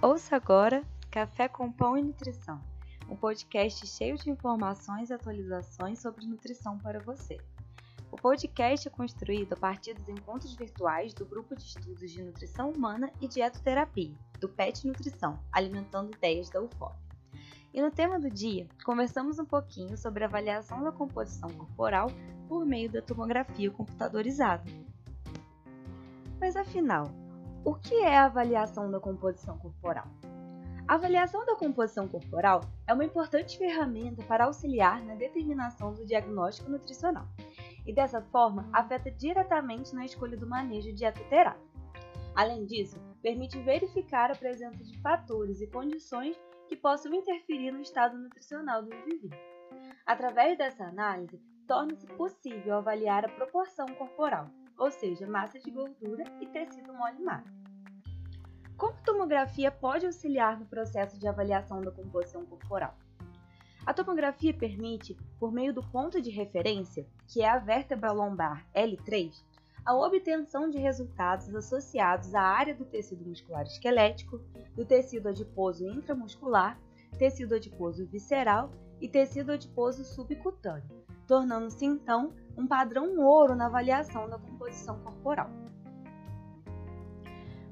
Ouça agora Café com Pão e Nutrição, um podcast cheio de informações e atualizações sobre nutrição para você. O podcast é construído a partir dos encontros virtuais do Grupo de Estudos de Nutrição Humana e Dietoterapia, do PET Nutrição, Alimentando Ideias da UFOP. E no tema do dia, conversamos um pouquinho sobre a avaliação da composição corporal por meio da tomografia computadorizada. Mas afinal, o que é a avaliação da composição corporal? A avaliação da composição corporal é uma importante ferramenta para auxiliar na determinação do diagnóstico nutricional e, dessa forma, afeta diretamente na escolha do manejo dietoterápico. Além disso, permite verificar a presença de fatores e condições que possam interferir no estado nutricional do indivíduo. Através dessa análise, torna-se possível avaliar a proporção corporal, ou seja, massa de gordura e tecido mole magro. Como a tomografia pode auxiliar no processo de avaliação da composição corporal? A tomografia permite, por meio do ponto de referência, que é a vértebra lombar L3, a obtenção de resultados associados à área do tecido muscular esquelético, do tecido adiposo intramuscular, tecido adiposo visceral e tecido adiposo subcutâneo, tornando-se então um padrão ouro na avaliação da composição corporal.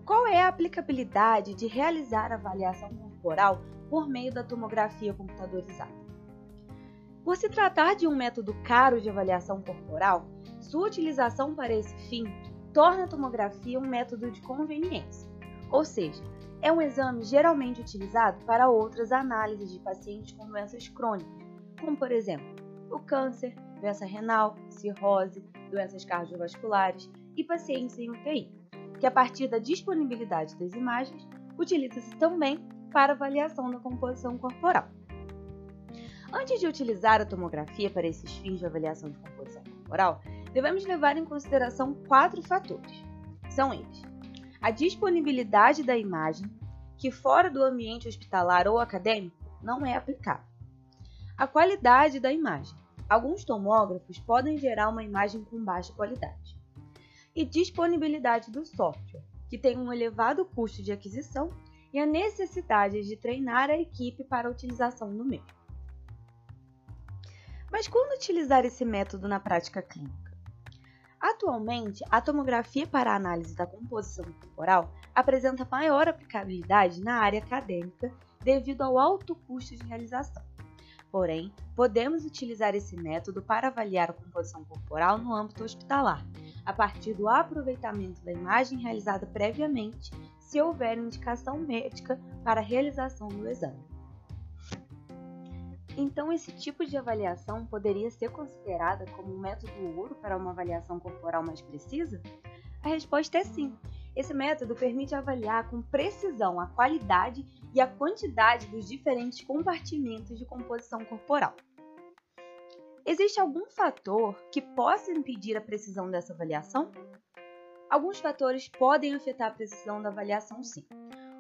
Qual é a aplicabilidade de realizar a avaliação corporal por meio da tomografia computadorizada? Por se tratar de um método caro de avaliação corporal, sua utilização para esse fim torna a tomografia um método de conveniência, ou seja, é um exame geralmente utilizado para outras análises de pacientes com doenças crônicas, como por exemplo o câncer, doença renal, cirrose, doenças cardiovasculares e pacientes em UTI, que a partir da disponibilidade das imagens, utiliza-se também para avaliação da composição corporal. Antes de utilizar a tomografia para esses fins de avaliação de composição corporal, devemos levar em consideração quatro fatores. São eles: a disponibilidade da imagem, que fora do ambiente hospitalar ou acadêmico não é aplicável, a qualidade da imagem, Alguns tomógrafos podem gerar uma imagem com baixa qualidade. E disponibilidade do software, que tem um elevado custo de aquisição e a necessidade de treinar a equipe para a utilização do mesmo. Mas quando utilizar esse método na prática clínica? Atualmente, a tomografia para a análise da composição corporal apresenta maior aplicabilidade na área acadêmica devido ao alto custo de realização. Porém, podemos utilizar esse método para avaliar a composição corporal no âmbito hospitalar, a partir do aproveitamento da imagem realizada previamente, se houver indicação médica para a realização do exame. Então, esse tipo de avaliação poderia ser considerada como um método ouro para uma avaliação corporal mais precisa? A resposta é sim. Esse método permite avaliar com precisão a qualidade e a quantidade dos diferentes compartimentos de composição corporal. Existe algum fator que possa impedir a precisão dessa avaliação? Alguns fatores podem afetar a precisão da avaliação, sim.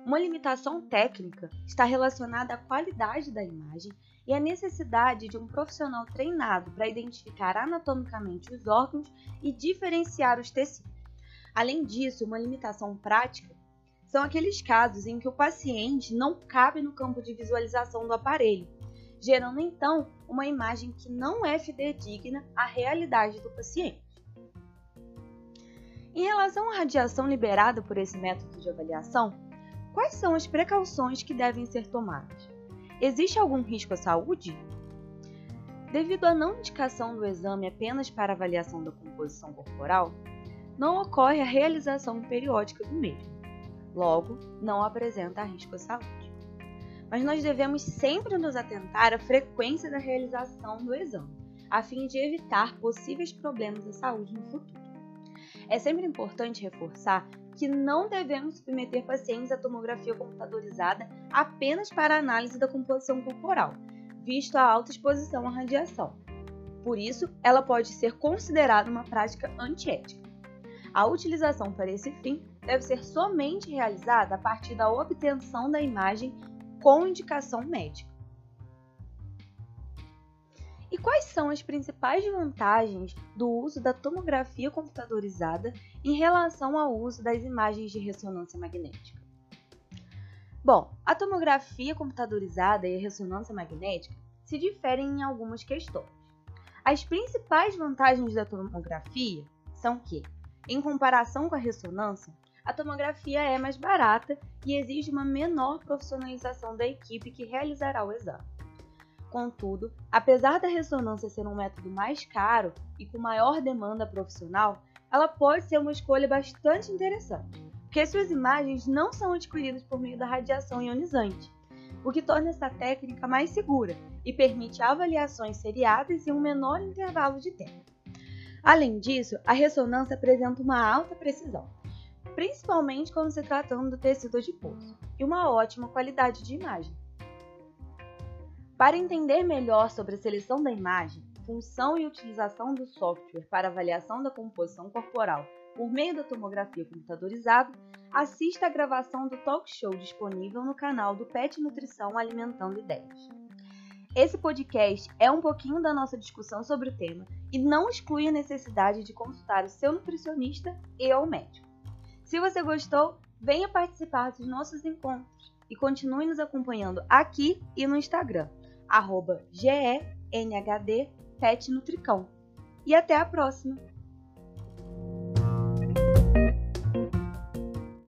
Uma limitação técnica está relacionada à qualidade da imagem e à necessidade de um profissional treinado para identificar anatomicamente os órgãos e diferenciar os tecidos. Além disso, uma limitação prática são aqueles casos em que o paciente não cabe no campo de visualização do aparelho, gerando então uma imagem que não é fidedigna à realidade do paciente. Em relação à radiação liberada por esse método de avaliação, quais são as precauções que devem ser tomadas? Existe algum risco à saúde? Devido à não indicação do exame apenas para avaliação da composição corporal, não ocorre a realização periódica do mesmo. Logo, não apresenta risco à saúde. Mas nós devemos sempre nos atentar à frequência da realização do exame, a fim de evitar possíveis problemas à saúde no futuro. É sempre importante reforçar que não devemos submeter pacientes à tomografia computadorizada apenas para análise da composição corporal, visto a alta exposição à radiação. Por isso, ela pode ser considerada uma prática antiética. A utilização para esse fim deve ser somente realizada a partir da obtenção da imagem com indicação médica. E quais são as principais vantagens do uso da tomografia computadorizada em relação ao uso das imagens de ressonância magnética? Bom, a tomografia computadorizada e a ressonância magnética se diferem em algumas questões. As principais vantagens da tomografia são que, em comparação com a ressonância, a tomografia é mais barata e exige uma menor profissionalização da equipe que realizará o exame. Contudo, apesar da ressonância ser um método mais caro e com maior demanda profissional, ela pode ser uma escolha bastante interessante, porque suas imagens não são adquiridas por meio da radiação ionizante, o que torna essa técnica mais segura e permite avaliações seriadas em um menor intervalo de tempo. Além disso, a ressonância apresenta uma alta precisão, principalmente quando se tratando do tecido adiposo, e uma ótima qualidade de imagem. Para entender melhor sobre a seleção da imagem, função e utilização do software para avaliação da composição corporal por meio da tomografia computadorizada, assista a gravação do talk show disponível no canal do Pet Nutrição Alimentando Ideias. Esse podcast é um pouquinho da nossa discussão sobre o tema e não exclui a necessidade de consultar o seu nutricionista e ou médico. Se você gostou, venha participar dos nossos encontros e continue nos acompanhando aqui e no Instagram, arroba GENHD Pet Nutricão. E até a próxima!